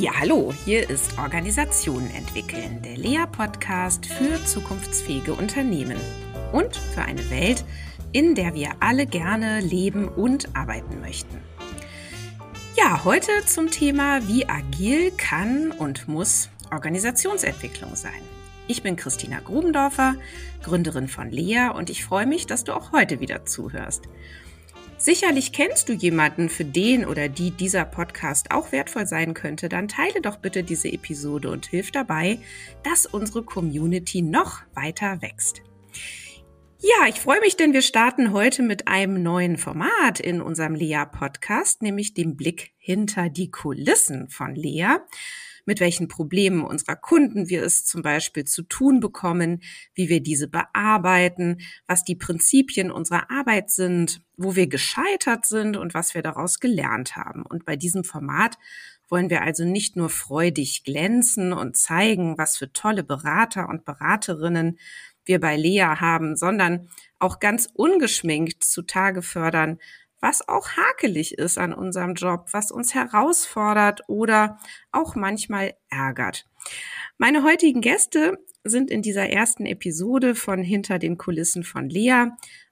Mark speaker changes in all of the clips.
Speaker 1: Ja, hallo, hier ist Organisationen entwickeln, der Lea-Podcast für zukunftsfähige Unternehmen und für eine Welt, in der wir alle gerne leben und arbeiten möchten. Ja, heute zum Thema, wie agil kann und muss Organisationsentwicklung sein. Ich bin Christina Grubendorfer, Gründerin von Lea und ich freue mich, dass du auch heute wieder zuhörst. Sicherlich kennst du jemanden, für den oder die dieser Podcast auch wertvoll sein könnte. Dann teile doch bitte diese Episode und hilf dabei, dass unsere Community noch weiter wächst. Ja, ich freue mich, denn wir starten heute mit einem neuen Format in unserem Lea-Podcast, nämlich dem Blick hinter die Kulissen von Lea mit welchen Problemen unserer Kunden wir es zum Beispiel zu tun bekommen, wie wir diese bearbeiten, was die Prinzipien unserer Arbeit sind, wo wir gescheitert sind und was wir daraus gelernt haben. Und bei diesem Format wollen wir also nicht nur freudig glänzen und zeigen, was für tolle Berater und Beraterinnen wir bei Lea haben, sondern auch ganz ungeschminkt zutage fördern, was auch hakelig ist an unserem Job, was uns herausfordert oder auch manchmal ärgert. Meine heutigen Gäste sind in dieser ersten Episode von Hinter den Kulissen von Lea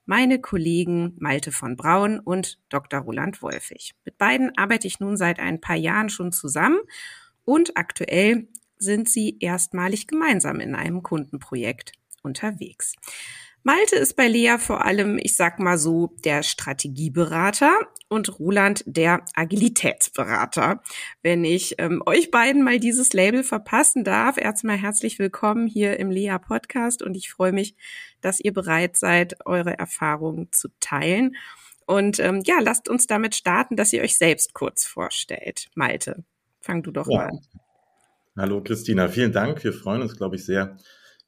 Speaker 1: meine Kollegen Malte von Braun und Dr. Roland Wolfig. Mit beiden arbeite ich nun seit ein paar Jahren schon zusammen und aktuell sind sie erstmalig gemeinsam in einem Kundenprojekt unterwegs. Malte ist bei Lea vor allem, ich sag mal so, der Strategieberater und Roland der Agilitätsberater. Wenn ich ähm, euch beiden mal dieses Label verpassen darf, erstmal herzlich willkommen hier im Lea Podcast und ich freue mich, dass ihr bereit seid, eure Erfahrungen zu teilen. Und ähm, ja, lasst uns damit starten, dass ihr euch selbst kurz vorstellt. Malte, fang du doch ja. mal an.
Speaker 2: Hallo Christina, vielen Dank. Wir freuen uns, glaube ich, sehr,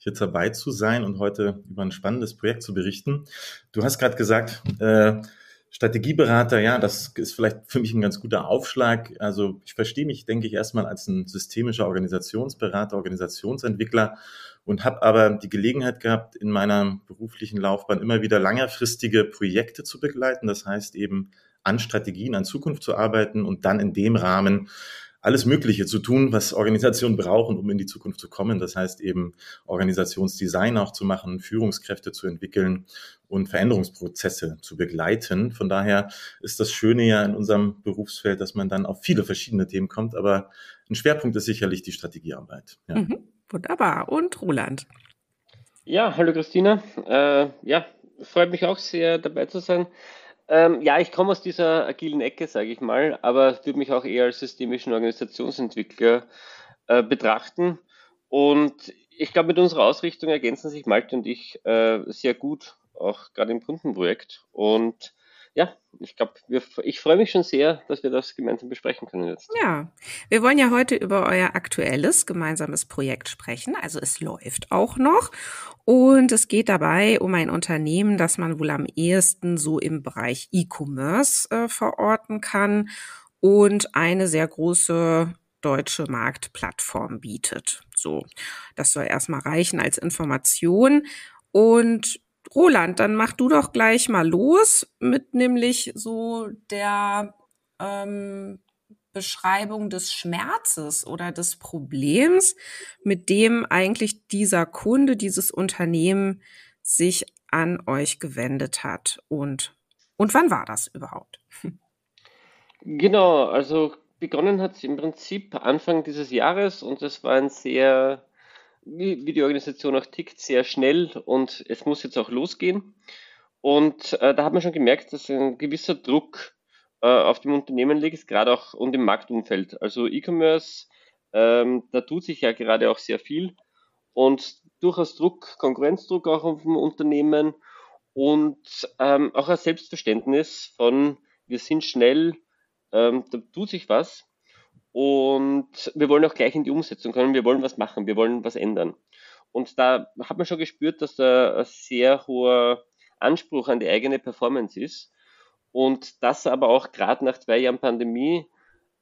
Speaker 2: hier dabei zu sein und heute über ein spannendes Projekt zu berichten. Du hast gerade gesagt, äh, Strategieberater, ja, das ist vielleicht für mich ein ganz guter Aufschlag. Also ich verstehe mich, denke ich, erstmal als ein systemischer Organisationsberater, Organisationsentwickler und habe aber die Gelegenheit gehabt, in meiner beruflichen Laufbahn immer wieder längerfristige Projekte zu begleiten. Das heißt eben an Strategien, an Zukunft zu arbeiten und dann in dem Rahmen alles Mögliche zu tun, was Organisationen brauchen, um in die Zukunft zu kommen. Das heißt eben Organisationsdesign auch zu machen, Führungskräfte zu entwickeln und Veränderungsprozesse zu begleiten. Von daher ist das Schöne ja in unserem Berufsfeld, dass man dann auf viele verschiedene Themen kommt, aber ein Schwerpunkt ist sicherlich die Strategiearbeit.
Speaker 1: Ja. Mhm, wunderbar. Und Roland?
Speaker 3: Ja, hallo Christina. Äh, ja, freut mich auch sehr dabei zu sein. Ähm, ja, ich komme aus dieser agilen Ecke, sage ich mal, aber würde mich auch eher als systemischen Organisationsentwickler äh, betrachten. Und ich glaube, mit unserer Ausrichtung ergänzen sich Malte und ich äh, sehr gut, auch gerade im Kundenprojekt. Und ja, ich glaube, ich freue mich schon sehr, dass wir das gemeinsam besprechen können jetzt.
Speaker 1: Ja, wir wollen ja heute über euer aktuelles gemeinsames Projekt sprechen. Also es läuft auch noch und es geht dabei um ein Unternehmen, das man wohl am ehesten so im Bereich E-Commerce äh, verorten kann und eine sehr große deutsche Marktplattform bietet. So, das soll erstmal reichen als Information. Und Roland, dann mach du doch gleich mal los mit nämlich so der ähm, Beschreibung des Schmerzes oder des Problems, mit dem eigentlich dieser Kunde, dieses Unternehmen sich an euch gewendet hat. Und, und wann war das überhaupt?
Speaker 3: Genau, also begonnen hat es im Prinzip Anfang dieses Jahres und es war ein sehr wie, die Organisation auch tickt, sehr schnell und es muss jetzt auch losgehen. Und äh, da hat man schon gemerkt, dass ein gewisser Druck äh, auf dem Unternehmen liegt, gerade auch und im Marktumfeld. Also E-Commerce, ähm, da tut sich ja gerade auch sehr viel und durchaus Druck, Konkurrenzdruck auch auf dem Unternehmen und ähm, auch ein Selbstverständnis von, wir sind schnell, ähm, da tut sich was. Und wir wollen auch gleich in die Umsetzung kommen. Wir wollen was machen. Wir wollen was ändern. Und da hat man schon gespürt, dass da ein sehr hoher Anspruch an die eigene Performance ist. Und das aber auch gerade nach zwei Jahren Pandemie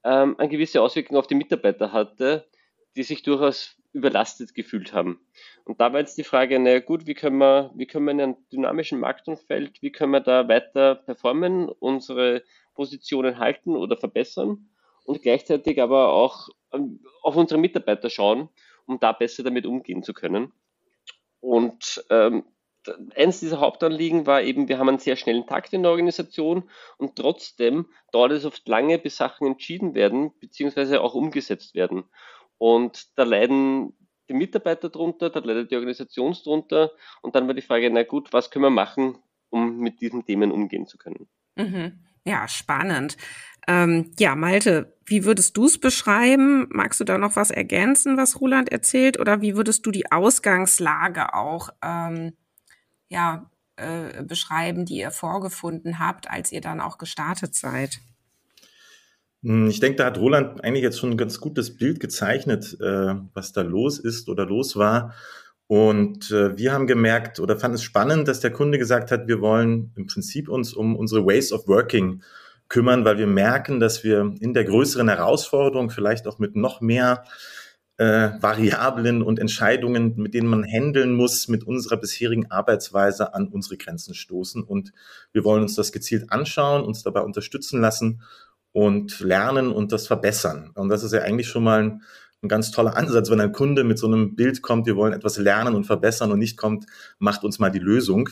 Speaker 3: ähm, eine gewisse Auswirkung auf die Mitarbeiter hatte, die sich durchaus überlastet gefühlt haben. Und da war jetzt die Frage, naja gut, wie können wir, wie können wir in einem dynamischen Marktumfeld, wie können wir da weiter performen, unsere Positionen halten oder verbessern? Und gleichzeitig aber auch ähm, auf unsere Mitarbeiter schauen, um da besser damit umgehen zu können. Und ähm, eines dieser Hauptanliegen war eben, wir haben einen sehr schnellen Takt in der Organisation und trotzdem dauert es oft lange, bis Sachen entschieden werden, beziehungsweise auch umgesetzt werden. Und da leiden die Mitarbeiter drunter, da leidet die Organisation drunter. Und dann war die Frage, na gut, was können wir machen, um mit diesen Themen umgehen zu können?
Speaker 1: Mhm. Ja, spannend. Ähm, ja, Malte, wie würdest du es beschreiben? Magst du da noch was ergänzen, was Roland erzählt? Oder wie würdest du die Ausgangslage auch ähm, ja, äh, beschreiben, die ihr vorgefunden habt, als ihr dann auch gestartet seid?
Speaker 2: Hm, ich denke, da hat Roland eigentlich jetzt schon ein ganz gutes Bild gezeichnet, äh, was da los ist oder los war. Und äh, wir haben gemerkt oder fanden es spannend, dass der Kunde gesagt hat, wir wollen im Prinzip uns um unsere Ways of Working kümmern, weil wir merken, dass wir in der größeren Herausforderung vielleicht auch mit noch mehr äh, Variablen und Entscheidungen, mit denen man handeln muss, mit unserer bisherigen Arbeitsweise an unsere Grenzen stoßen. Und wir wollen uns das gezielt anschauen, uns dabei unterstützen lassen und lernen und das verbessern. Und das ist ja eigentlich schon mal ein, ein ganz toller Ansatz, wenn ein Kunde mit so einem Bild kommt, wir wollen etwas lernen und verbessern und nicht kommt, macht uns mal die Lösung.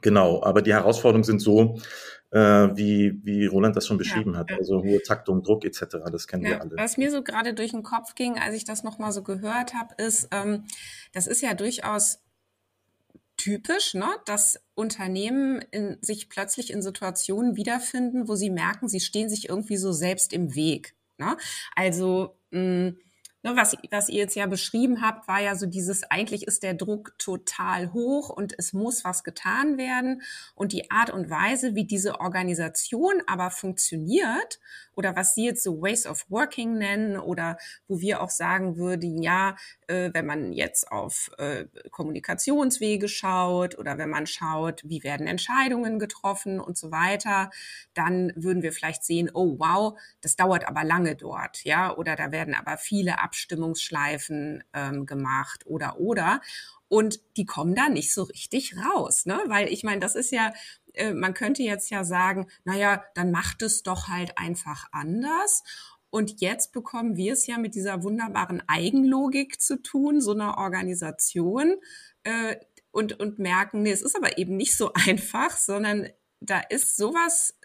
Speaker 2: Genau, aber die Herausforderungen sind so, äh, wie, wie Roland das schon beschrieben ja, hat. Also hohe Taktung, Druck etc., das kennen ja, wir alle.
Speaker 1: Was mir so gerade durch den Kopf ging, als ich das nochmal so gehört habe, ist, ähm, das ist ja durchaus typisch, ne, dass Unternehmen in, sich plötzlich in Situationen wiederfinden, wo sie merken, sie stehen sich irgendwie so selbst im Weg. Ne? Also mh, Ne, was, was ihr jetzt ja beschrieben habt, war ja so dieses, eigentlich ist der Druck total hoch und es muss was getan werden. Und die Art und Weise, wie diese Organisation aber funktioniert oder was Sie jetzt so Ways of Working nennen oder wo wir auch sagen würden, ja, äh, wenn man jetzt auf äh, Kommunikationswege schaut oder wenn man schaut, wie werden Entscheidungen getroffen und so weiter, dann würden wir vielleicht sehen, oh wow, das dauert aber lange dort, ja, oder da werden aber viele Abstimmungsschleifen ähm, gemacht oder oder und die kommen da nicht so richtig raus, ne? Weil ich meine, das ist ja äh, man könnte jetzt ja sagen, naja, dann macht es doch halt einfach anders. Und jetzt bekommen wir es ja mit dieser wunderbaren Eigenlogik zu tun, so einer Organisation, äh, und, und merken, nee, es ist aber eben nicht so einfach, sondern da ist sowas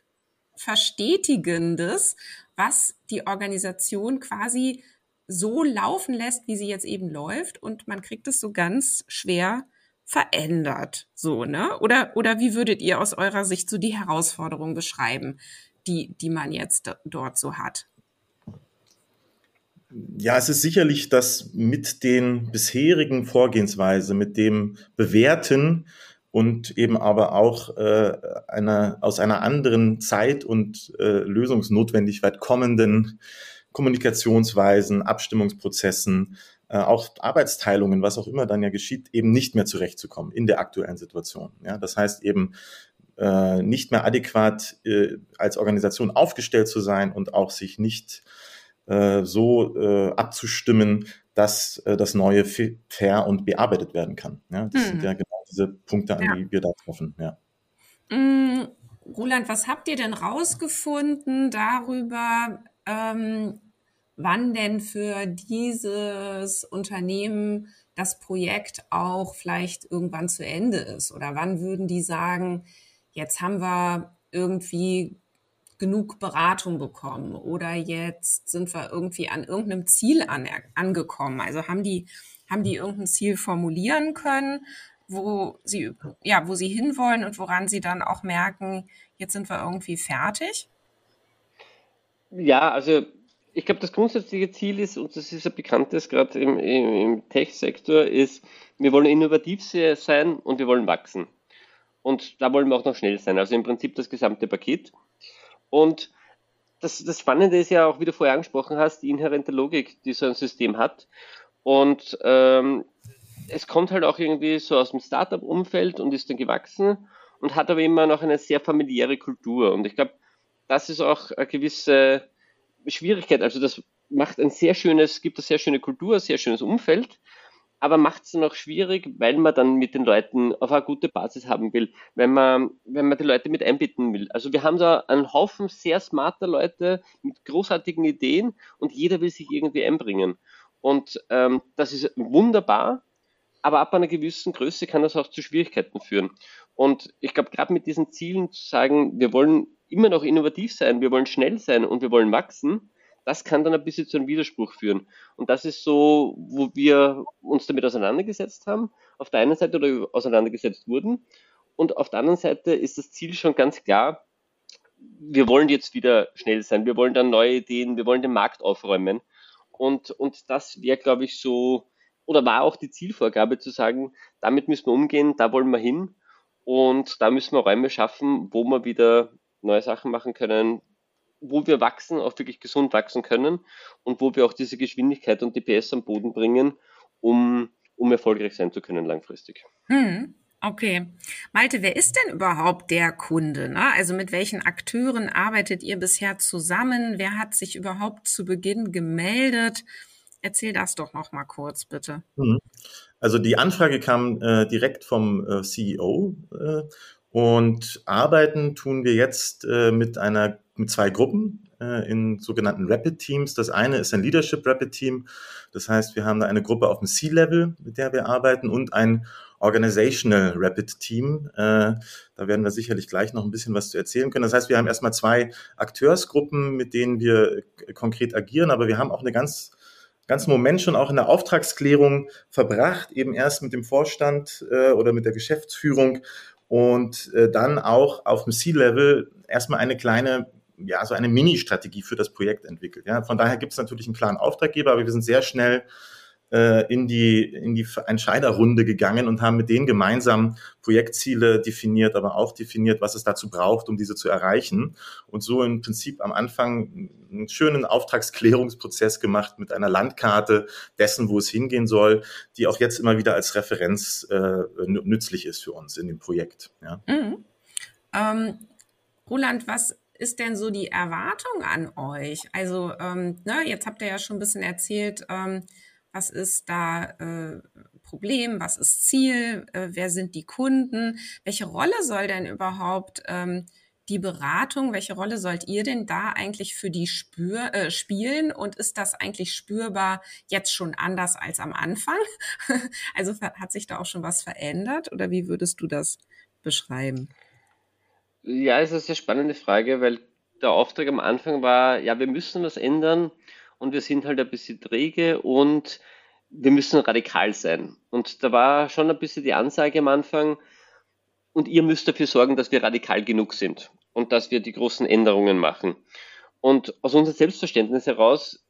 Speaker 1: Verstetigendes, was die Organisation quasi so laufen lässt, wie sie jetzt eben läuft. Und man kriegt es so ganz schwer verändert. So, ne? Oder, oder wie würdet ihr aus eurer Sicht so die Herausforderung beschreiben, die, die man jetzt dort so hat?
Speaker 2: Ja, es ist sicherlich das mit den bisherigen Vorgehensweise, mit dem Bewerten und eben aber auch äh, einer, aus einer anderen Zeit und äh, Lösungsnotwendigkeit kommenden Kommunikationsweisen, Abstimmungsprozessen, äh, auch Arbeitsteilungen, was auch immer dann ja geschieht, eben nicht mehr zurechtzukommen in der aktuellen Situation. Ja, das heißt eben äh, nicht mehr adäquat äh, als Organisation aufgestellt zu sein und auch sich nicht äh, so äh, abzustimmen, dass äh, das Neue fair und bearbeitet werden kann. Ja, das hm. sind ja genau diese Punkte, an ja. die wir da treffen. Ja.
Speaker 1: Mm, Roland, was habt ihr denn rausgefunden darüber, ähm, wann denn für dieses Unternehmen das Projekt auch vielleicht irgendwann zu Ende ist? Oder wann würden die sagen, jetzt haben wir irgendwie genug Beratung bekommen oder jetzt sind wir irgendwie an irgendeinem Ziel an, angekommen? Also haben die, haben die irgendein Ziel formulieren können, wo sie, ja, wo sie hinwollen und woran sie dann auch merken, jetzt sind wir irgendwie fertig?
Speaker 3: Ja, also ich glaube, das grundsätzliche Ziel ist, und das ist ein bekanntes gerade im, im, im Tech-Sektor, ist, wir wollen innovativ sein und wir wollen wachsen. Und da wollen wir auch noch schnell sein. Also im Prinzip das gesamte Paket. Und das, das Spannende ist ja auch, wie du vorher angesprochen hast, die inhärente Logik, die so ein System hat. Und ähm, es kommt halt auch irgendwie so aus dem Startup-Umfeld und ist dann gewachsen und hat aber immer noch eine sehr familiäre Kultur. Und ich glaube, das ist auch eine gewisse Schwierigkeit. Also das macht ein sehr schönes, gibt eine sehr schöne Kultur, ein sehr schönes Umfeld. aber macht es dann auch schwierig, weil man dann mit den Leuten auf eine gute Basis haben will, wenn man, wenn man die Leute mit einbinden will. Also wir haben da einen Haufen sehr smarter Leute mit großartigen Ideen und jeder will sich irgendwie einbringen. Und ähm, das ist wunderbar, aber ab einer gewissen Größe kann das auch zu Schwierigkeiten führen. Und ich glaube, gerade mit diesen Zielen zu sagen, wir wollen immer noch innovativ sein, wir wollen schnell sein und wir wollen wachsen, das kann dann ein bisschen zu einem Widerspruch führen. Und das ist so, wo wir uns damit auseinandergesetzt haben, auf der einen Seite oder auseinandergesetzt wurden. Und auf der anderen Seite ist das Ziel schon ganz klar, wir wollen jetzt wieder schnell sein, wir wollen dann neue Ideen, wir wollen den Markt aufräumen. Und, und das wäre, glaube ich, so, oder war auch die Zielvorgabe zu sagen, damit müssen wir umgehen, da wollen wir hin. Und da müssen wir Räume schaffen, wo wir wieder neue Sachen machen können, wo wir wachsen, auch wirklich gesund wachsen können und wo wir auch diese Geschwindigkeit und die PS am Boden bringen, um, um erfolgreich sein zu können langfristig.
Speaker 1: Hm. Okay. Malte, wer ist denn überhaupt der Kunde? Ne? Also mit welchen Akteuren arbeitet ihr bisher zusammen? Wer hat sich überhaupt zu Beginn gemeldet? Erzähl das doch noch mal kurz, bitte.
Speaker 2: Hm. Also die Anfrage kam äh, direkt vom äh, CEO äh, und arbeiten tun wir jetzt äh, mit einer mit zwei Gruppen äh, in sogenannten Rapid Teams. Das eine ist ein Leadership Rapid Team. Das heißt, wir haben da eine Gruppe auf dem C-Level, mit der wir arbeiten und ein Organizational Rapid Team. Äh, da werden wir sicherlich gleich noch ein bisschen was zu erzählen können. Das heißt, wir haben erstmal zwei Akteursgruppen, mit denen wir konkret agieren, aber wir haben auch eine ganz ganzen Moment schon auch in der Auftragsklärung verbracht, eben erst mit dem Vorstand äh, oder mit der Geschäftsführung und äh, dann auch auf dem C-Level erstmal eine kleine, ja, so eine Mini-Strategie für das Projekt entwickelt. Ja, von daher gibt es natürlich einen klaren Auftraggeber, aber wir sind sehr schnell äh, in die, in die Entscheiderrunde gegangen und haben mit denen gemeinsam Projektziele definiert, aber auch definiert, was es dazu braucht, um diese zu erreichen. Und so im Prinzip am Anfang einen schönen Auftragsklärungsprozess gemacht mit einer Landkarte dessen, wo es hingehen soll, die auch jetzt immer wieder als Referenz äh, nützlich ist für uns in dem Projekt. Ja.
Speaker 1: Mhm. Ähm, Roland, was ist denn so die Erwartung an euch? Also, ähm, ne, jetzt habt ihr ja schon ein bisschen erzählt, ähm, was ist da äh, Problem, was ist Ziel, äh, wer sind die Kunden, welche Rolle soll denn überhaupt ähm, die Beratung, welche Rolle sollt ihr denn da eigentlich für die spür, äh, spielen? Und ist das eigentlich spürbar jetzt schon anders als am Anfang? also hat sich da auch schon was verändert? Oder wie würdest du das beschreiben?
Speaker 3: Ja, es ist eine spannende Frage, weil der Auftrag am Anfang war, ja, wir müssen was ändern und wir sind halt ein bisschen träge und wir müssen radikal sein. Und da war schon ein bisschen die Ansage am Anfang, und ihr müsst dafür sorgen, dass wir radikal genug sind und dass wir die großen Änderungen machen. Und aus unserem Selbstverständnis heraus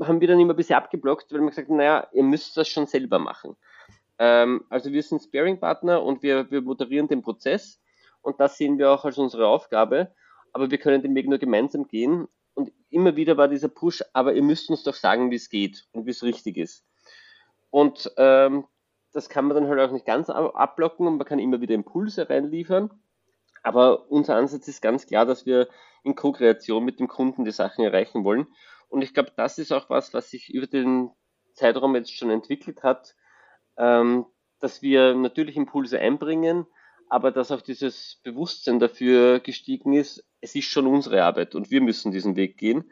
Speaker 3: haben wir dann immer ein bisschen abgeblockt, weil wir gesagt haben, naja, ihr müsst das schon selber machen. Ähm, also wir sind Sparing-Partner und wir, wir moderieren den Prozess und das sehen wir auch als unsere Aufgabe, aber wir können den Weg nur gemeinsam gehen immer wieder war dieser Push, aber ihr müsst uns doch sagen, wie es geht und wie es richtig ist. Und ähm, das kann man dann halt auch nicht ganz abblocken und man kann immer wieder Impulse reinliefern. Aber unser Ansatz ist ganz klar, dass wir in Co-Kreation mit dem Kunden die Sachen erreichen wollen. Und ich glaube, das ist auch was, was sich über den Zeitraum jetzt schon entwickelt hat, ähm, dass wir natürlich Impulse einbringen, aber dass auch dieses Bewusstsein dafür gestiegen ist, es ist schon unsere Arbeit und wir müssen diesen Weg gehen.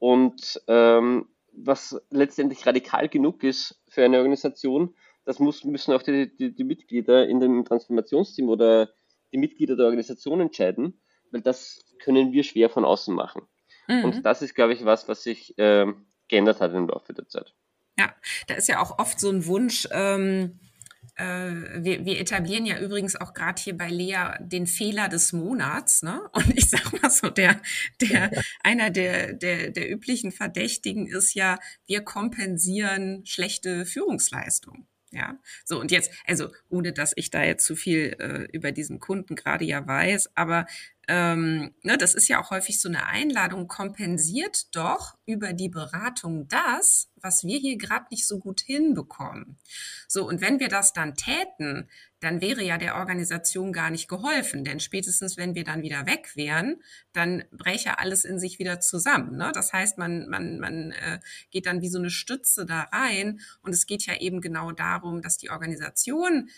Speaker 3: Und ähm, was letztendlich radikal genug ist für eine Organisation, das muss, müssen auch die, die, die Mitglieder in dem Transformationsteam oder die Mitglieder der Organisation entscheiden, weil das können wir schwer von außen machen. Mhm. Und das ist, glaube ich, was, was sich äh, geändert hat im Laufe der Zeit.
Speaker 1: Ja, da ist ja auch oft so ein Wunsch, ähm, äh, wir, wir etablieren ja übrigens auch gerade hier bei Lea den Fehler des Monats, ne? Und ich sag mal so, der, der, einer der, der, der üblichen Verdächtigen ist ja, wir kompensieren schlechte Führungsleistung. Ja, so und jetzt, also ohne dass ich da jetzt zu viel äh, über diesen Kunden gerade ja weiß, aber ähm, ne, das ist ja auch häufig so eine Einladung, kompensiert doch über die Beratung das, was wir hier gerade nicht so gut hinbekommen. So, und wenn wir das dann täten, dann wäre ja der Organisation gar nicht geholfen. Denn spätestens, wenn wir dann wieder weg wären, dann bräche alles in sich wieder zusammen. Ne? Das heißt, man, man, man äh, geht dann wie so eine Stütze da rein. Und es geht ja eben genau darum, dass die Organisation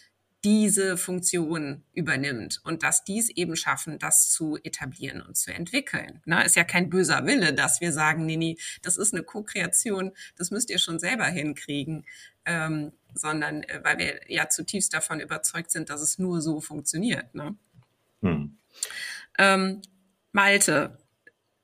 Speaker 1: diese Funktion übernimmt und dass dies eben schaffen, das zu etablieren und zu entwickeln. Na, ist ja kein böser Wille, dass wir sagen, nee, nee, das ist eine Co-Kreation, das müsst ihr schon selber hinkriegen, ähm, sondern äh, weil wir ja zutiefst davon überzeugt sind, dass es nur so funktioniert. Ne? Hm. Ähm, Malte,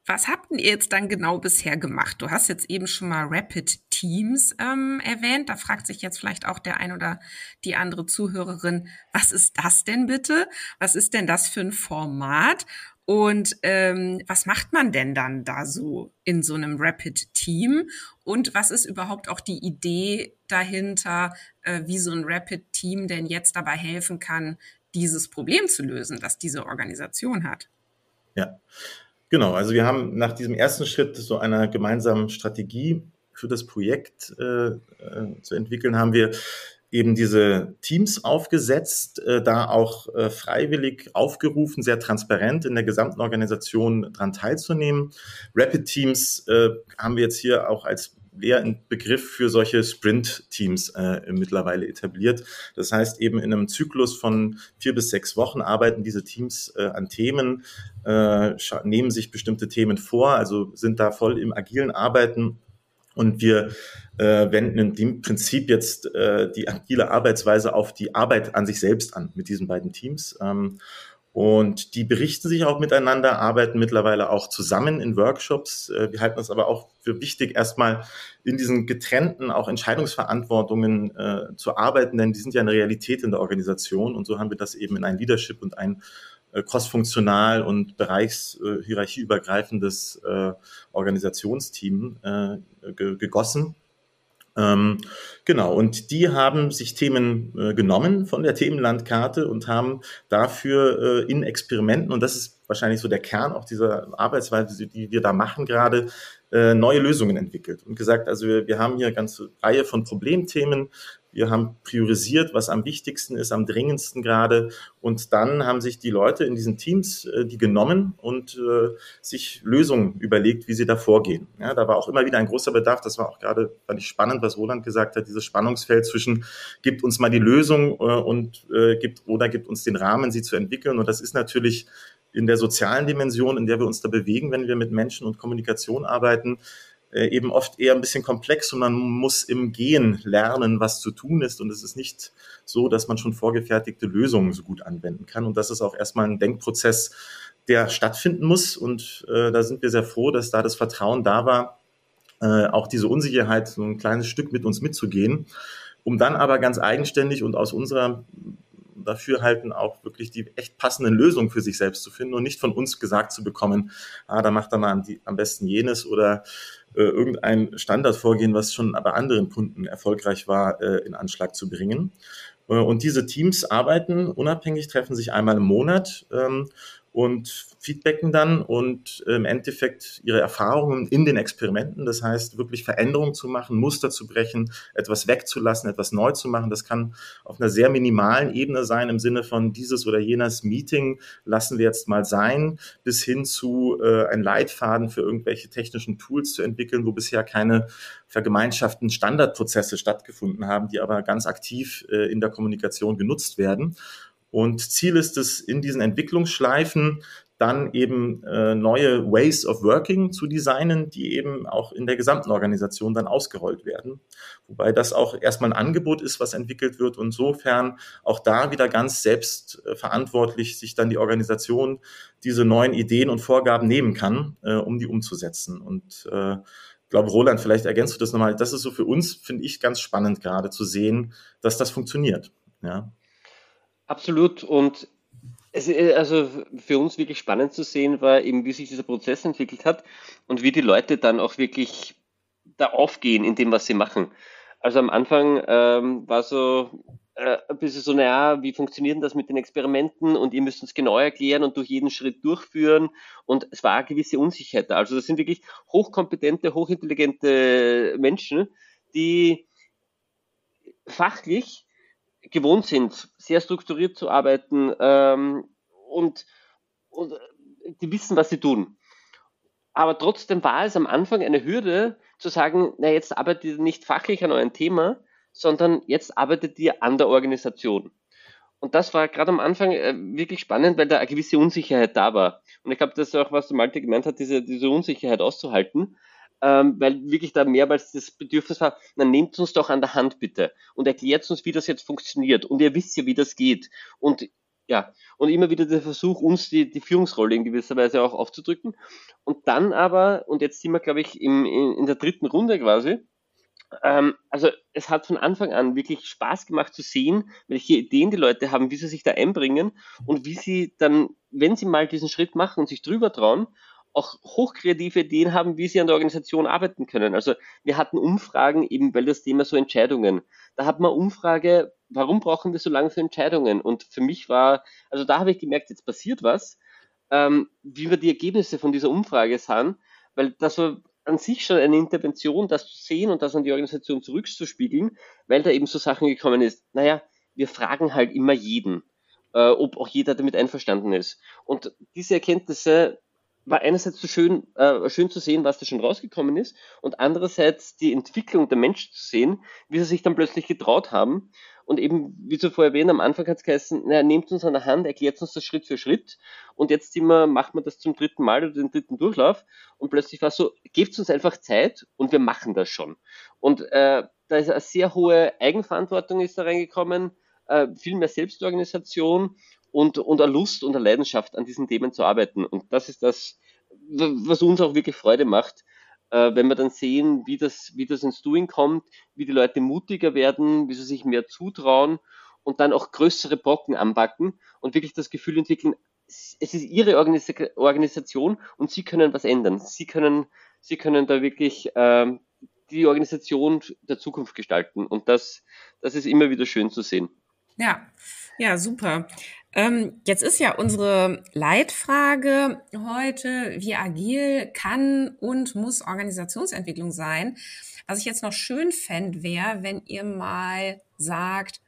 Speaker 1: was habt ihr jetzt dann genau bisher gemacht? Du hast jetzt eben schon mal Rapid Teams ähm, erwähnt. Da fragt sich jetzt vielleicht auch der ein oder die andere Zuhörerin, was ist das denn bitte? Was ist denn das für ein Format? Und ähm, was macht man denn dann da so in so einem Rapid Team? Und was ist überhaupt auch die Idee dahinter, äh, wie so ein Rapid Team denn jetzt dabei helfen kann, dieses Problem zu lösen, das diese Organisation hat?
Speaker 2: Ja, Genau, also wir haben nach diesem ersten Schritt so einer gemeinsamen Strategie für das Projekt äh, äh, zu entwickeln, haben wir eben diese Teams aufgesetzt, äh, da auch äh, freiwillig aufgerufen, sehr transparent in der gesamten Organisation dran teilzunehmen. Rapid Teams äh, haben wir jetzt hier auch als eher ein Begriff für solche Sprint-Teams äh, mittlerweile etabliert. Das heißt, eben in einem Zyklus von vier bis sechs Wochen arbeiten diese Teams äh, an Themen, äh, nehmen sich bestimmte Themen vor, also sind da voll im agilen Arbeiten. Und wir äh, wenden in dem Prinzip jetzt äh, die agile Arbeitsweise auf die Arbeit an sich selbst an mit diesen beiden Teams. Ähm, und die berichten sich auch miteinander, arbeiten mittlerweile auch zusammen in Workshops. Äh, wir halten es aber auch für wichtig, erstmal in diesen getrennten auch Entscheidungsverantwortungen äh, zu arbeiten, denn die sind ja eine Realität in der Organisation. Und so haben wir das eben in ein Leadership und ein äh, crossfunktional und bereichshierarchieübergreifendes äh, Organisationsteam äh, gegossen. Ähm, genau, und die haben sich Themen äh, genommen von der Themenlandkarte und haben dafür äh, in Experimenten, und das ist wahrscheinlich so der Kern auch dieser Arbeitsweise, die wir da machen gerade, äh, neue Lösungen entwickelt und gesagt, also wir, wir haben hier eine ganze Reihe von Problemthemen, wir haben priorisiert, was am wichtigsten ist, am dringendsten gerade. Und dann haben sich die Leute in diesen Teams äh, die genommen und äh, sich Lösungen überlegt, wie sie da vorgehen. Ja, da war auch immer wieder ein großer Bedarf. Das war auch gerade, fand ich spannend, was Roland gesagt hat, dieses Spannungsfeld zwischen gibt uns mal die Lösung äh, und äh, gibt oder gibt uns den Rahmen, sie zu entwickeln. Und das ist natürlich in der sozialen Dimension, in der wir uns da bewegen, wenn wir mit Menschen und Kommunikation arbeiten, eben oft eher ein bisschen komplex und man muss im Gehen lernen, was zu tun ist. Und es ist nicht so, dass man schon vorgefertigte Lösungen so gut anwenden kann. Und das ist auch erstmal ein Denkprozess, der stattfinden muss. Und äh, da sind wir sehr froh, dass da das Vertrauen da war, äh, auch diese Unsicherheit so ein kleines Stück mit uns mitzugehen, um dann aber ganz eigenständig und aus unserer Dafürhalten auch wirklich die echt passenden Lösungen für sich selbst zu finden und nicht von uns gesagt zu bekommen, ah, da macht er mal am, am besten jenes oder äh, irgendein Standardvorgehen, was schon bei anderen Kunden erfolgreich war, äh, in Anschlag zu bringen. Äh, und diese Teams arbeiten unabhängig, treffen sich einmal im Monat ähm, und feedbacken dann und im Endeffekt ihre Erfahrungen in den Experimenten, das heißt wirklich Veränderungen zu machen, Muster zu brechen, etwas wegzulassen, etwas neu zu machen. Das kann auf einer sehr minimalen Ebene sein im Sinne von dieses oder jenes Meeting lassen wir jetzt mal sein, bis hin zu äh, ein Leitfaden für irgendwelche technischen Tools zu entwickeln, wo bisher keine vergemeinschafteten Standardprozesse stattgefunden haben, die aber ganz aktiv äh, in der Kommunikation genutzt werden. Und Ziel ist es, in diesen Entwicklungsschleifen dann eben äh, neue Ways of Working zu designen, die eben auch in der gesamten Organisation dann ausgerollt werden. Wobei das auch erstmal ein Angebot ist, was entwickelt wird und insofern auch da wieder ganz selbstverantwortlich äh, sich dann die Organisation diese neuen Ideen und Vorgaben nehmen kann, äh, um die umzusetzen. Und äh, ich glaube, Roland, vielleicht ergänzt du das nochmal. Das ist so für uns, finde ich, ganz spannend gerade zu sehen, dass das funktioniert. Ja.
Speaker 3: Absolut. Und es, ist also für uns wirklich spannend zu sehen war eben, wie sich dieser Prozess entwickelt hat und wie die Leute dann auch wirklich da aufgehen in dem, was sie machen. Also am Anfang ähm, war so, äh, ein bisschen so, naja, wie funktioniert denn das mit den Experimenten und ihr müsst uns genau erklären und durch jeden Schritt durchführen und es war eine gewisse Unsicherheit da. Also das sind wirklich hochkompetente, hochintelligente Menschen, die fachlich gewohnt sind, sehr strukturiert zu arbeiten ähm, und, und die wissen, was sie tun. Aber trotzdem war es am Anfang eine Hürde zu sagen, na jetzt arbeitet ihr nicht fachlich an eurem Thema, sondern jetzt arbeitet ihr an der Organisation. Und das war gerade am Anfang äh, wirklich spannend, weil da eine gewisse Unsicherheit da war. Und ich glaube, das ist auch, was der Malte gemeint hat, diese, diese Unsicherheit auszuhalten, ähm, weil wirklich da mehrmals das Bedürfnis war, dann nehmt uns doch an der Hand bitte und erklärt uns, wie das jetzt funktioniert. Und ihr wisst ja, wie das geht. Und ja, und immer wieder der Versuch, uns die, die Führungsrolle in gewisser Weise auch aufzudrücken. Und dann aber, und jetzt sind wir, glaube ich, im, in, in der dritten Runde quasi, ähm, also es hat von Anfang an wirklich Spaß gemacht zu sehen, welche Ideen die Leute haben, wie sie sich da einbringen und wie sie dann, wenn sie mal diesen Schritt machen und sich drüber trauen, auch hochkreative Ideen haben, wie sie an der Organisation arbeiten können. Also wir hatten Umfragen eben, weil das Thema so Entscheidungen. Da hat man Umfrage, warum brauchen wir so lange für Entscheidungen? Und für mich war, also da habe ich gemerkt, jetzt passiert was, ähm, wie wir die Ergebnisse von dieser Umfrage sahen, weil das war an sich schon eine Intervention, das zu sehen und das an die Organisation zurückzuspiegeln, weil da eben so Sachen gekommen ist. Naja, wir fragen halt immer jeden, äh, ob auch jeder damit einverstanden ist. Und diese Erkenntnisse war einerseits so schön, äh, schön zu sehen, was da schon rausgekommen ist, und andererseits die Entwicklung der Menschen zu sehen, wie sie sich dann plötzlich getraut haben. Und eben, wie zuvor erwähnt, am Anfang hat es geheißen, naja, nehmt uns an der Hand, erklärt uns das Schritt für Schritt. Und jetzt immer, macht man das zum dritten Mal oder den dritten Durchlauf. Und plötzlich war es so, gebt uns einfach Zeit und wir machen das schon. Und äh, da ist eine sehr hohe Eigenverantwortung ist da reingekommen, äh, viel mehr Selbstorganisation und, und eine Lust und eine Leidenschaft an diesen Themen zu arbeiten. Und das ist das, was uns auch wirklich Freude macht, äh, wenn wir dann sehen, wie das, wie das ins Doing kommt, wie die Leute mutiger werden, wie sie sich mehr zutrauen und dann auch größere Brocken anbacken und wirklich das Gefühl entwickeln, es ist ihre Organis Organisation und sie können was ändern. Sie können, sie können da wirklich ähm, die Organisation der Zukunft gestalten. Und das, das ist immer wieder schön zu sehen.
Speaker 1: Ja, ja, super. Ähm, jetzt ist ja unsere Leitfrage heute, wie agil kann und muss Organisationsentwicklung sein. Was ich jetzt noch schön fände, wäre, wenn ihr mal sagt,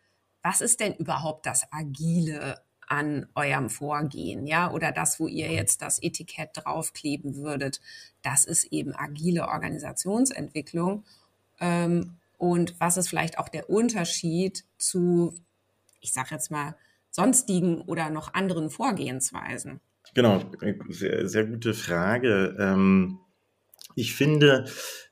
Speaker 1: was ist denn überhaupt das Agile an eurem Vorgehen, ja, oder das, wo ihr jetzt das Etikett draufkleben würdet, das ist eben agile Organisationsentwicklung. Ähm, und was ist vielleicht auch der Unterschied zu ich sage jetzt mal, sonstigen oder noch anderen Vorgehensweisen?
Speaker 2: Genau, sehr, sehr gute Frage. Ähm, ich finde,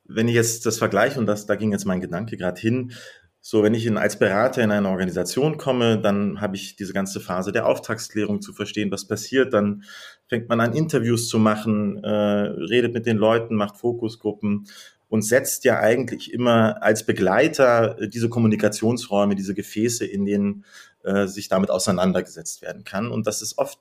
Speaker 2: wenn ich jetzt das vergleiche, und das, da ging jetzt mein Gedanke gerade hin, so, wenn ich in, als Berater in eine Organisation komme, dann habe ich diese ganze Phase der Auftragsklärung zu verstehen, was passiert. Dann fängt man an, Interviews zu machen, äh, redet mit den Leuten, macht Fokusgruppen und setzt ja eigentlich immer als Begleiter äh, diese Kommunikationsräume, diese Gefäße, in denen äh, sich damit auseinandergesetzt werden kann. Und das ist oft,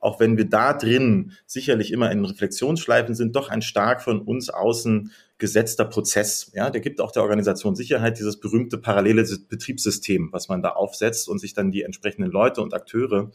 Speaker 2: auch wenn wir da drin sicherlich immer in Reflexionsschleifen sind, doch ein stark von uns außen gesetzter Prozess. Ja, der gibt auch der Organisation Sicherheit, dieses berühmte parallele Betriebssystem, was man da aufsetzt und sich dann die entsprechenden Leute und Akteure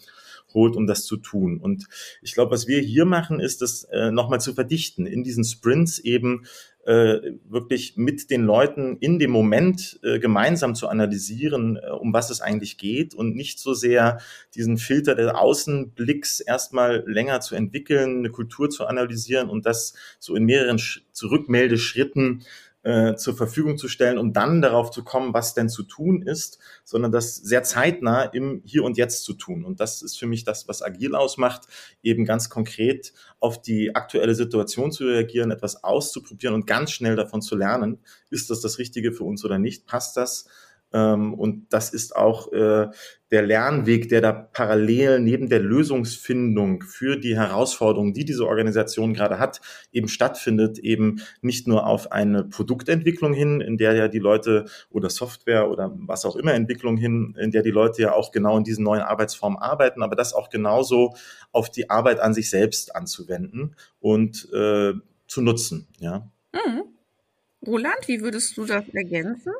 Speaker 2: holt, um das zu tun. Und ich glaube, was wir hier machen, ist das äh, nochmal zu verdichten, in diesen Sprints eben äh, wirklich mit den Leuten in dem Moment äh, gemeinsam zu analysieren, äh, um was es eigentlich geht und nicht so sehr diesen Filter des Außenblicks erstmal länger zu entwickeln, eine Kultur zu analysieren und das so in mehreren Sch Zurückmeldeschritten äh, zur Verfügung zu stellen, um dann darauf zu kommen, was denn zu tun ist, sondern das sehr zeitnah im Hier und Jetzt zu tun. Und das ist für mich das, was agil ausmacht, eben ganz konkret auf die aktuelle Situation zu reagieren, etwas auszuprobieren und ganz schnell davon zu lernen, ist das das Richtige für uns oder nicht, passt das und das ist auch äh, der Lernweg, der da parallel neben der Lösungsfindung für die Herausforderungen, die diese Organisation gerade hat, eben stattfindet, eben nicht nur auf eine Produktentwicklung hin, in der ja die Leute oder Software oder was auch immer Entwicklung hin, in der die Leute ja auch genau in diesen neuen Arbeitsformen arbeiten, aber das auch genauso auf die Arbeit an sich selbst anzuwenden und äh, zu nutzen. Ja.
Speaker 1: Mhm. Roland, wie würdest du das ergänzen?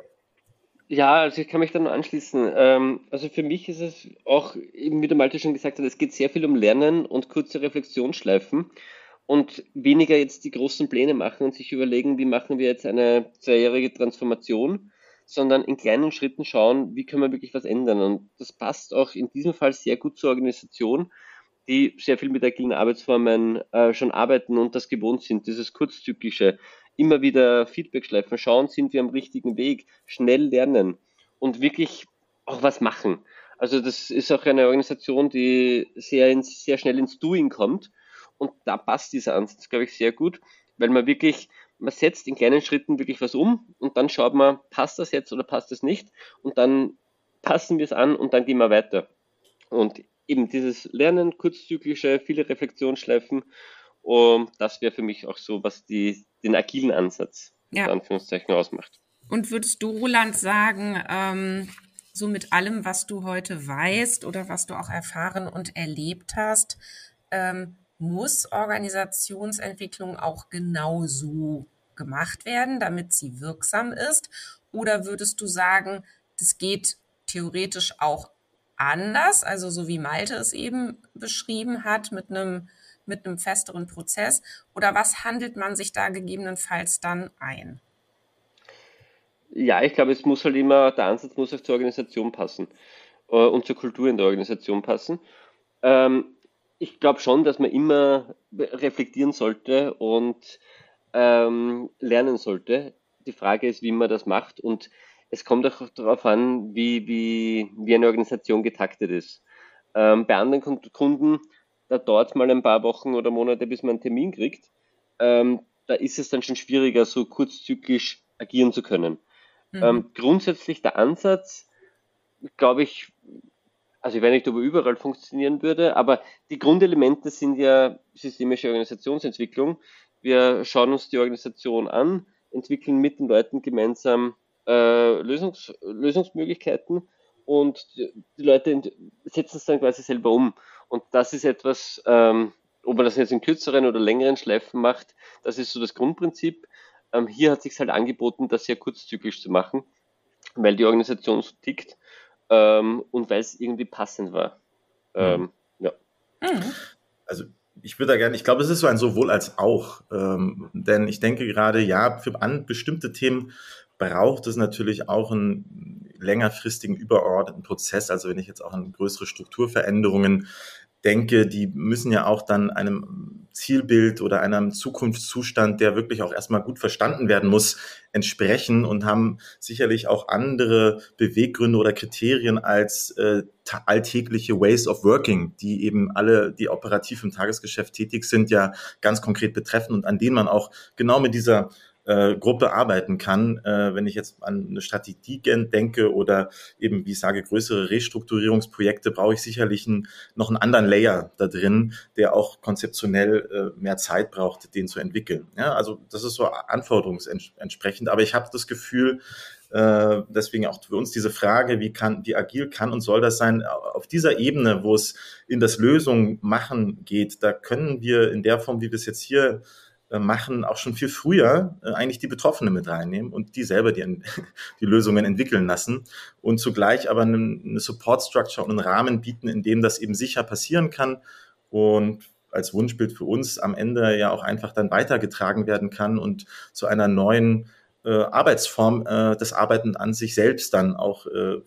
Speaker 3: Ja, also ich kann mich da nur anschließen. Ähm, also für mich ist es auch, eben wie der Malte schon gesagt hat, es geht sehr viel um Lernen und kurze Reflexionsschleifen und weniger jetzt die großen Pläne machen und sich überlegen, wie machen wir jetzt eine zweijährige Transformation, sondern in kleinen Schritten schauen, wie können wir wirklich was ändern. Und das passt auch in diesem Fall sehr gut zur Organisation, die sehr viel mit agilen Arbeitsformen äh, schon arbeiten und das gewohnt sind, dieses kurzzyklische, immer wieder Feedbackschleifen schauen, sind wir am richtigen Weg, schnell lernen und wirklich auch was machen. Also das ist auch eine Organisation, die sehr, ins, sehr schnell ins Doing kommt und da passt dieser Ansatz, glaube ich, sehr gut, weil man wirklich, man setzt in kleinen Schritten wirklich was um und dann schaut man, passt das jetzt oder passt das nicht und dann passen wir es an und dann gehen wir weiter. Und eben dieses Lernen, kurzzyklische, viele Reflexionsschleifen, um, das wäre für mich auch so, was die, den agilen Ansatz ja. in Anführungszeichen ausmacht.
Speaker 1: Und würdest du, Roland, sagen, ähm, so mit allem, was du heute weißt oder was du auch erfahren und erlebt hast, ähm, muss Organisationsentwicklung auch genau so gemacht werden, damit sie wirksam ist? Oder würdest du sagen, das geht theoretisch auch anders, also so wie Malte es eben beschrieben hat, mit einem, mit einem festeren Prozess? Oder was handelt man sich da gegebenenfalls dann ein?
Speaker 3: Ja, ich glaube, es muss halt immer, der Ansatz muss auch zur Organisation passen äh, und zur Kultur in der Organisation passen. Ähm, ich glaube schon, dass man immer reflektieren sollte und ähm, lernen sollte. Die Frage ist, wie man das macht und es kommt auch darauf an, wie, wie, wie eine Organisation getaktet ist. Ähm, bei anderen Kunden, da dauert es mal ein paar Wochen oder Monate, bis man einen Termin kriegt. Ähm, da ist es dann schon schwieriger, so kurzzyklisch agieren zu können. Mhm. Ähm, grundsätzlich der Ansatz, glaube ich, also ich weiß nicht, ob er überall funktionieren würde, aber die Grundelemente sind ja systemische Organisationsentwicklung. Wir schauen uns die Organisation an, entwickeln mit den Leuten gemeinsam äh, Lösungs Lösungsmöglichkeiten und die, die Leute setzen es dann quasi selber um. Und das ist etwas, ähm, ob man das jetzt in kürzeren oder längeren Schleifen macht, das ist so das Grundprinzip. Ähm, hier hat sich halt angeboten, das sehr kurzzyklisch zu machen, weil die Organisation so tickt ähm, und weil es irgendwie passend war. Ähm, mhm. ja.
Speaker 2: Mhm. Also ich würde da gerne, ich glaube, es ist so ein sowohl als auch, ähm, denn ich denke gerade, ja, für an bestimmte Themen braucht es natürlich auch einen längerfristigen überordneten Prozess. Also wenn ich jetzt auch an größere Strukturveränderungen denke, die müssen ja auch dann einem Zielbild oder einem Zukunftszustand, der wirklich auch erstmal gut verstanden werden muss, entsprechen und haben sicherlich auch andere Beweggründe oder Kriterien als äh, alltägliche Ways of Working, die eben alle, die operativ im Tagesgeschäft tätig sind, ja ganz konkret betreffen und an denen man auch genau mit dieser äh, Gruppe arbeiten kann. Äh, wenn ich jetzt an eine Strategie denke oder eben, wie ich sage, größere Restrukturierungsprojekte, brauche ich sicherlich einen, noch einen anderen Layer da drin, der auch konzeptionell äh, mehr Zeit braucht, den zu entwickeln. Ja, also das ist so anforderungsentsprechend. Aber ich habe das Gefühl, äh, deswegen auch für uns diese Frage, wie kann, wie agil kann und soll das sein? Auf dieser Ebene, wo es in das Lösung machen geht, da können wir in der Form, wie wir es jetzt hier machen, auch schon viel früher äh, eigentlich die Betroffenen mit reinnehmen und die selber die, die Lösungen entwickeln lassen und zugleich aber eine, eine Support Structure und einen Rahmen bieten, in dem das eben sicher passieren kann und als Wunschbild für uns am Ende ja auch einfach dann weitergetragen werden kann und zu einer neuen äh, Arbeitsform äh, des Arbeiten an sich selbst dann auch äh,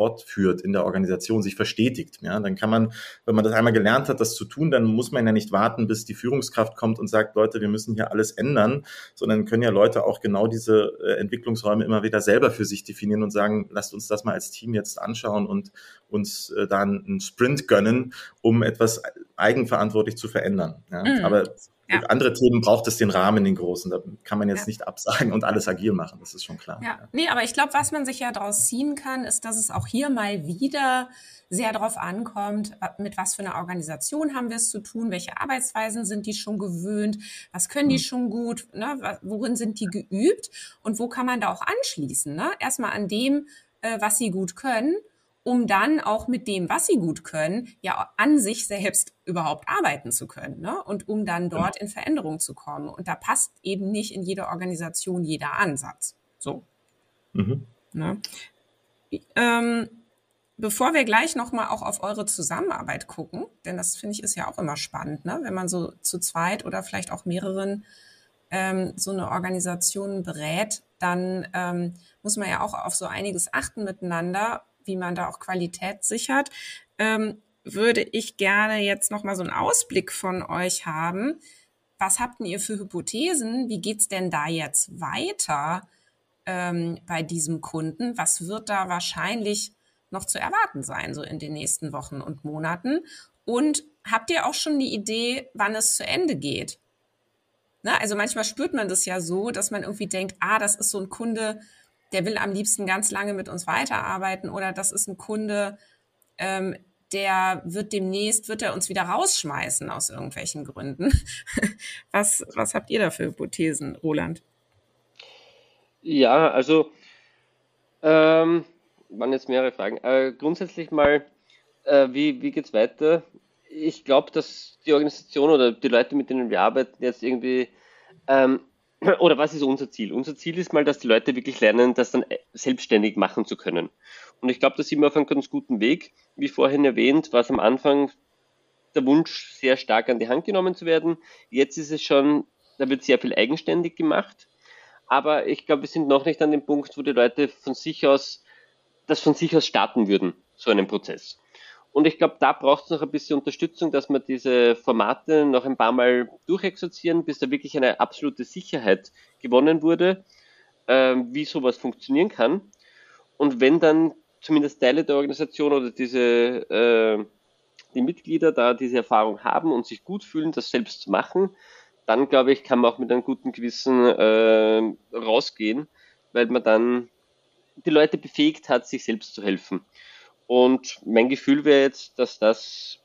Speaker 2: fortführt in der Organisation, sich verstetigt. Ja, dann kann man, wenn man das einmal gelernt hat, das zu tun, dann muss man ja nicht warten, bis die Führungskraft kommt und sagt, Leute, wir müssen hier alles ändern, sondern können ja Leute auch genau diese äh, Entwicklungsräume immer wieder selber für sich definieren und sagen, lasst uns das mal als Team jetzt anschauen und uns äh, dann einen Sprint gönnen, um etwas eigenverantwortlich zu verändern. Ja? Mhm. Aber ja. andere Themen braucht es den Rahmen, den großen. Da kann man jetzt ja. nicht absagen und alles agil machen, das ist schon klar.
Speaker 1: Ja, nee, aber ich glaube, was man sich ja daraus ziehen kann, ist, dass es auch hier mal wieder sehr darauf ankommt, mit was für einer Organisation haben wir es zu tun, welche Arbeitsweisen sind die schon gewöhnt, was können die mhm. schon gut, ne? worin sind die geübt und wo kann man da auch anschließen. Ne? Erstmal an dem, äh, was sie gut können um dann auch mit dem, was sie gut können, ja an sich selbst überhaupt arbeiten zu können ne? und um dann genau. dort in Veränderung zu kommen. Und da passt eben nicht in jeder Organisation jeder Ansatz. So. Mhm. Ne? ähm, bevor wir gleich nochmal auch auf eure Zusammenarbeit gucken, denn das finde ich ist ja auch immer spannend, ne? wenn man so zu zweit oder vielleicht auch mehreren ähm, so eine Organisation berät, dann ähm, muss man ja auch auf so einiges achten miteinander, wie man da auch Qualität sichert. Ähm, würde ich gerne jetzt nochmal so einen Ausblick von euch haben. Was habt ihr für Hypothesen? Wie geht's denn da jetzt weiter ähm, bei diesem Kunden? Was wird da wahrscheinlich noch zu erwarten sein, so in den nächsten Wochen und Monaten? Und habt ihr auch schon die Idee, wann es zu Ende geht? Ne? Also manchmal spürt man das ja so, dass man irgendwie denkt, ah, das ist so ein Kunde, der will am liebsten ganz lange mit uns weiterarbeiten oder das ist ein Kunde, ähm, der wird demnächst, wird er uns wieder rausschmeißen aus irgendwelchen Gründen. was, was habt ihr da für Hypothesen, Roland?
Speaker 3: Ja, also ähm, waren jetzt mehrere Fragen. Äh, grundsätzlich mal, äh, wie, wie geht es weiter? Ich glaube, dass die Organisation oder die Leute, mit denen wir arbeiten, jetzt irgendwie ähm, oder was ist unser Ziel? Unser Ziel ist mal, dass die Leute wirklich lernen, das dann selbstständig machen zu können. Und ich glaube, da sind wir auf einem ganz guten Weg. Wie vorhin erwähnt, war es am Anfang der Wunsch, sehr stark an die Hand genommen zu werden. Jetzt ist es schon, da wird sehr viel eigenständig gemacht. Aber ich glaube, wir sind noch nicht an dem Punkt, wo die Leute von sich aus, das von sich aus starten würden, so einen Prozess. Und ich glaube, da braucht es noch ein bisschen Unterstützung, dass wir diese Formate noch ein paar Mal durchexerzieren, bis da wirklich eine absolute Sicherheit gewonnen wurde, äh, wie sowas funktionieren kann. Und wenn dann zumindest Teile der Organisation oder diese äh, die Mitglieder da diese Erfahrung haben und sich gut fühlen, das selbst zu machen, dann glaube ich, kann man auch mit einem guten Gewissen äh, rausgehen, weil man dann die Leute befähigt hat, sich selbst zu helfen. Und mein Gefühl wäre jetzt, dass das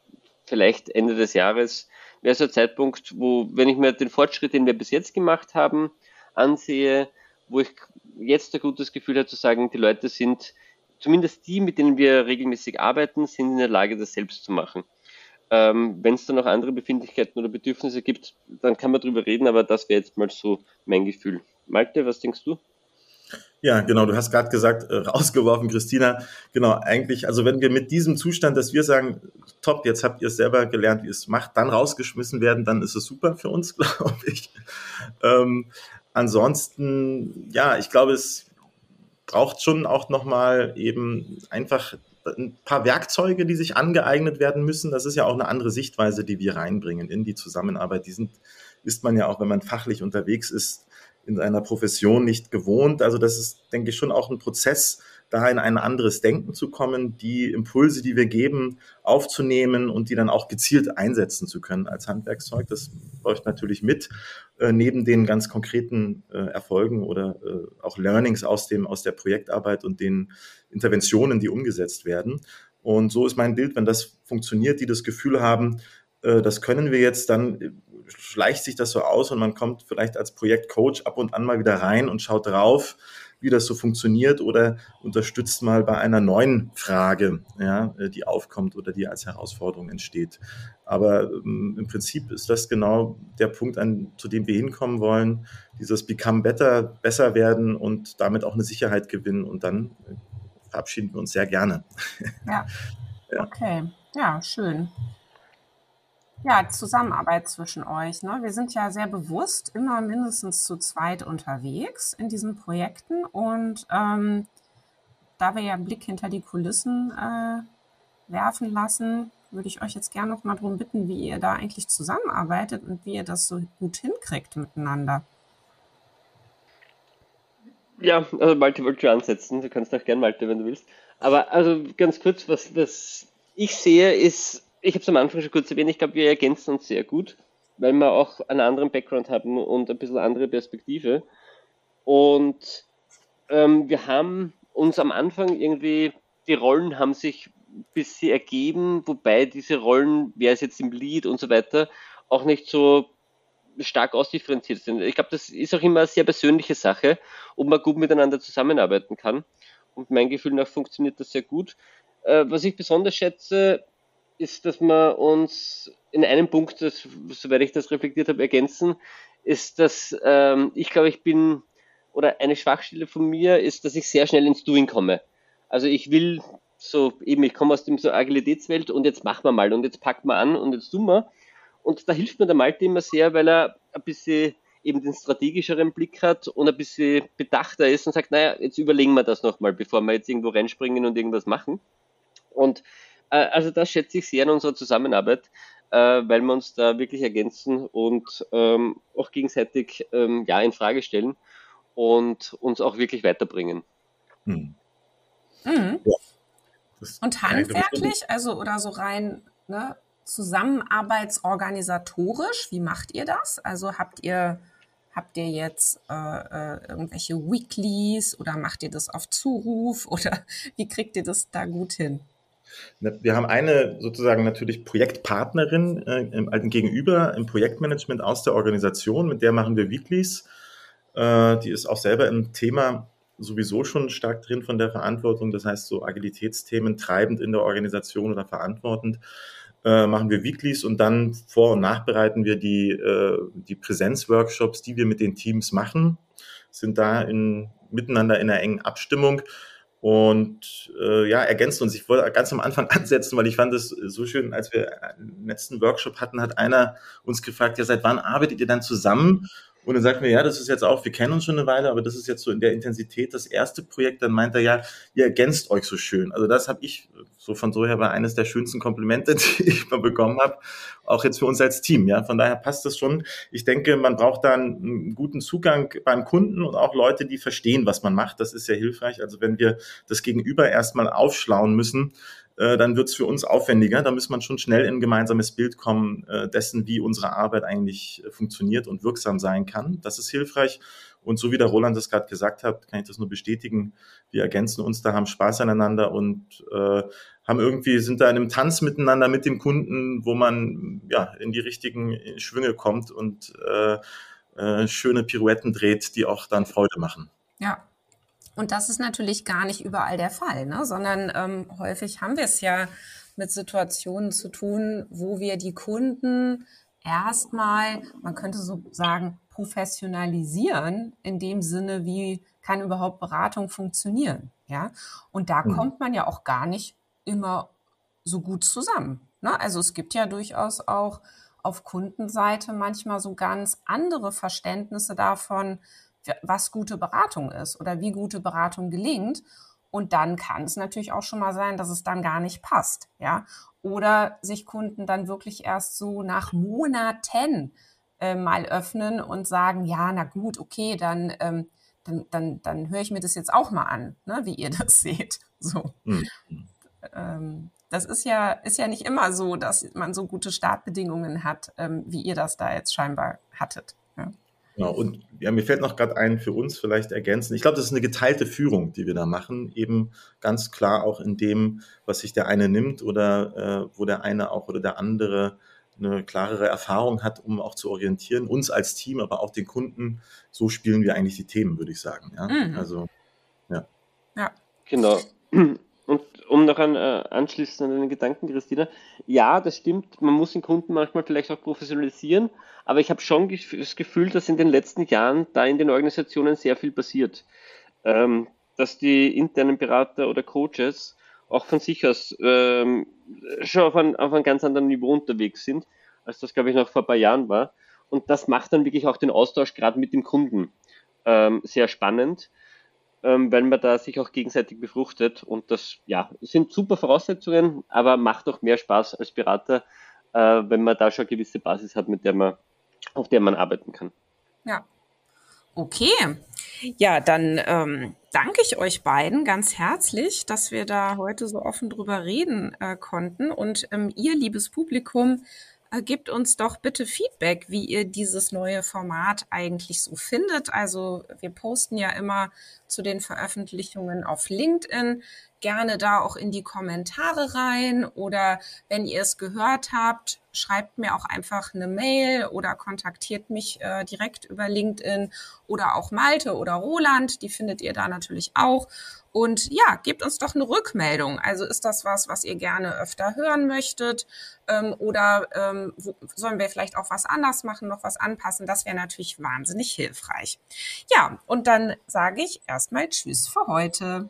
Speaker 3: vielleicht Ende des Jahres wäre so ein Zeitpunkt, wo, wenn ich mir den Fortschritt, den wir bis jetzt gemacht haben, ansehe, wo ich jetzt ein gutes Gefühl habe zu sagen, die Leute sind, zumindest die, mit denen wir regelmäßig arbeiten, sind in der Lage, das selbst zu machen. Ähm, wenn es dann noch andere Befindlichkeiten oder Bedürfnisse gibt, dann kann man drüber reden, aber das wäre jetzt mal so mein Gefühl. Malte, was denkst du?
Speaker 2: Ja, genau, du hast gerade gesagt, äh, rausgeworfen, Christina. Genau, eigentlich, also wenn wir mit diesem Zustand, dass wir sagen, top, jetzt habt ihr es selber gelernt, wie es macht, dann rausgeschmissen werden, dann ist es super für uns, glaube ich. Ähm, ansonsten, ja, ich glaube, es braucht schon auch nochmal eben einfach ein paar Werkzeuge, die sich angeeignet werden müssen. Das ist ja auch eine andere Sichtweise, die wir reinbringen in die Zusammenarbeit. Die sind, ist man ja auch, wenn man fachlich unterwegs ist, in einer Profession nicht gewohnt. Also das ist, denke ich, schon auch ein Prozess, da in ein anderes Denken zu kommen, die Impulse, die wir geben, aufzunehmen und die dann auch gezielt einsetzen zu können als Handwerkszeug. Das läuft natürlich mit, äh, neben den ganz konkreten äh, Erfolgen oder äh, auch Learnings aus, dem, aus der Projektarbeit und den Interventionen, die umgesetzt werden. Und so ist mein Bild, wenn das funktioniert, die das Gefühl haben, äh, das können wir jetzt, dann schleicht sich das so aus und man kommt vielleicht als Projektcoach ab und an mal wieder rein und schaut drauf, wie das so funktioniert oder unterstützt mal bei einer neuen Frage, ja, die aufkommt oder die als Herausforderung entsteht. Aber ähm, im Prinzip ist das genau der Punkt, an, zu dem wir hinkommen wollen, dieses Become Better, besser werden und damit auch eine Sicherheit gewinnen und dann äh, verabschieden wir uns sehr gerne.
Speaker 1: Ja. ja. Okay, ja, schön. Ja, Zusammenarbeit zwischen euch. Ne? Wir sind ja sehr bewusst immer mindestens zu zweit unterwegs in diesen Projekten und ähm, da wir ja einen Blick hinter die Kulissen äh, werfen lassen, würde ich euch jetzt gerne noch mal darum bitten, wie ihr da eigentlich zusammenarbeitet und wie ihr das so gut hinkriegt miteinander.
Speaker 3: Ja, also Malte wollte schon ansetzen. Du kannst auch gerne Malte, wenn du willst. Aber also ganz kurz, was, was ich sehe, ist ich habe es am Anfang schon kurz erwähnt, ich glaube, wir ergänzen uns sehr gut, weil wir auch einen anderen Background haben und ein bisschen andere Perspektive. Und ähm, wir haben uns am Anfang irgendwie, die Rollen haben sich bis sie ergeben, wobei diese Rollen, wer ist jetzt im Lead und so weiter, auch nicht so stark ausdifferenziert sind. Ich glaube, das ist auch immer eine sehr persönliche Sache, ob man gut miteinander zusammenarbeiten kann. Und mein Gefühl nach funktioniert das sehr gut. Äh, was ich besonders schätze, ist, dass wir uns in einem Punkt, das, soweit ich das reflektiert habe, ergänzen, ist, dass ähm, ich glaube, ich bin, oder eine Schwachstelle von mir ist, dass ich sehr schnell ins Doing komme. Also ich will so eben, ich komme aus dem so Agilitätswelt und jetzt machen wir mal und jetzt packen wir an und jetzt tun wir. Und da hilft mir der Malte immer sehr, weil er ein bisschen eben den strategischeren Blick hat und ein bisschen bedachter ist und sagt, naja, jetzt überlegen wir das nochmal, bevor wir jetzt irgendwo reinspringen und irgendwas machen. Und also das schätze ich sehr in unserer Zusammenarbeit, äh, weil wir uns da wirklich ergänzen und ähm, auch gegenseitig ähm, ja in Frage stellen und uns auch wirklich weiterbringen. Hm.
Speaker 1: Mhm. Ja. Und handwerklich, also oder so rein ne, zusammenarbeitsorganisatorisch, wie macht ihr das? Also habt ihr habt ihr jetzt äh, äh, irgendwelche Weeklies oder macht ihr das auf Zuruf oder wie kriegt ihr das da gut hin?
Speaker 2: Wir haben eine sozusagen natürlich Projektpartnerin äh, im alten Gegenüber im Projektmanagement aus der Organisation, mit der machen wir Weeklies. Äh, die ist auch selber im Thema sowieso schon stark drin von der Verantwortung. Das heißt, so Agilitätsthemen treibend in der Organisation oder verantwortend äh, machen wir Weeklies und dann vor- und nachbereiten wir die, äh, die Präsenzworkshops, die wir mit den Teams machen, sind da in, miteinander in einer engen Abstimmung und äh, ja, ergänzt uns. Ich wollte ganz am Anfang ansetzen, weil ich fand es so schön, als wir den letzten Workshop hatten, hat einer uns gefragt, ja, seit wann arbeitet ihr dann zusammen? Und dann sagt mir, ja, das ist jetzt auch, wir kennen uns schon eine Weile, aber das ist jetzt so in der Intensität das erste Projekt. Dann meint er, ja, ihr ergänzt euch so schön. Also das habe ich so von so her war eines der schönsten Komplimente, die ich mal bekommen habe, auch jetzt für uns als Team. Ja, von daher passt das schon. Ich denke, man braucht da einen guten Zugang beim Kunden und auch Leute, die verstehen, was man macht. Das ist sehr hilfreich. Also wenn wir das Gegenüber erstmal aufschlauen müssen, äh, dann wird es für uns aufwendiger. Da muss man schon schnell in ein gemeinsames Bild kommen äh, dessen, wie unsere Arbeit eigentlich äh, funktioniert und wirksam sein kann. Das ist hilfreich. Und so wie der Roland das gerade gesagt hat, kann ich das nur bestätigen. Wir ergänzen uns da, haben Spaß aneinander und äh, haben irgendwie, sind da in einem Tanz miteinander mit dem Kunden, wo man ja in die richtigen Schwünge kommt und äh, äh, schöne Pirouetten dreht, die auch dann Freude machen.
Speaker 1: Ja, und das ist natürlich gar nicht überall der Fall, ne? sondern ähm, häufig haben wir es ja mit Situationen zu tun, wo wir die Kunden erstmal, man könnte so sagen, professionalisieren, in dem Sinne, wie kann überhaupt Beratung funktionieren. Ja? Und da mhm. kommt man ja auch gar nicht immer so gut zusammen. Ne? Also es gibt ja durchaus auch auf Kundenseite manchmal so ganz andere Verständnisse davon, was gute Beratung ist oder wie gute Beratung gelingt. Und dann kann es natürlich auch schon mal sein, dass es dann gar nicht passt, ja. Oder sich Kunden dann wirklich erst so nach Monaten äh, mal öffnen und sagen, ja, na gut, okay, dann, ähm, dann, dann, dann höre ich mir das jetzt auch mal an, ne, wie ihr das seht. So. Mhm. Ähm, das ist ja, ist ja nicht immer so, dass man so gute Startbedingungen hat, ähm, wie ihr das da jetzt scheinbar hattet.
Speaker 2: Genau, und ja, mir fällt noch gerade ein, für uns vielleicht ergänzen. Ich glaube, das ist eine geteilte Führung, die wir da machen, eben ganz klar auch in dem, was sich der eine nimmt oder äh, wo der eine auch oder der andere eine klarere Erfahrung hat, um auch zu orientieren, uns als Team, aber auch den Kunden. So spielen wir eigentlich die Themen, würde ich sagen. Ja? Mhm. Also, ja.
Speaker 3: Ja. Genau. Um noch an, äh, anschließend an den Gedanken, Christina, ja, das stimmt, man muss den Kunden manchmal vielleicht auch professionalisieren, aber ich habe schon das Gefühl, dass in den letzten Jahren da in den Organisationen sehr viel passiert. Ähm, dass die internen Berater oder Coaches auch von sich aus ähm, schon auf, ein, auf einem ganz anderen Niveau unterwegs sind, als das, glaube ich, noch vor ein paar Jahren war. Und das macht dann wirklich auch den Austausch gerade mit dem Kunden ähm, sehr spannend ähm, weil man da sich auch gegenseitig befruchtet. Und das, ja, sind super Voraussetzungen, aber macht auch mehr Spaß als Berater, äh, wenn man da schon eine gewisse Basis hat, mit der man, auf der man arbeiten kann.
Speaker 1: Ja. Okay. Ja, dann ähm, danke ich euch beiden ganz herzlich, dass wir da heute so offen drüber reden äh, konnten. Und ähm, ihr, liebes Publikum, gebt uns doch bitte Feedback, wie ihr dieses neue Format eigentlich so findet. Also wir posten ja immer zu den Veröffentlichungen auf LinkedIn. Gerne da auch in die Kommentare rein oder wenn ihr es gehört habt, schreibt mir auch einfach eine Mail oder kontaktiert mich äh, direkt über LinkedIn oder auch Malte oder Roland, die findet ihr da natürlich auch. Und ja, gebt uns doch eine Rückmeldung. Also ist das was, was ihr gerne öfter hören möchtet? Ähm, oder ähm, wo, sollen wir vielleicht auch was anders machen, noch was anpassen? Das wäre natürlich wahnsinnig hilfreich. Ja, und dann sage ich erstmal Tschüss für heute.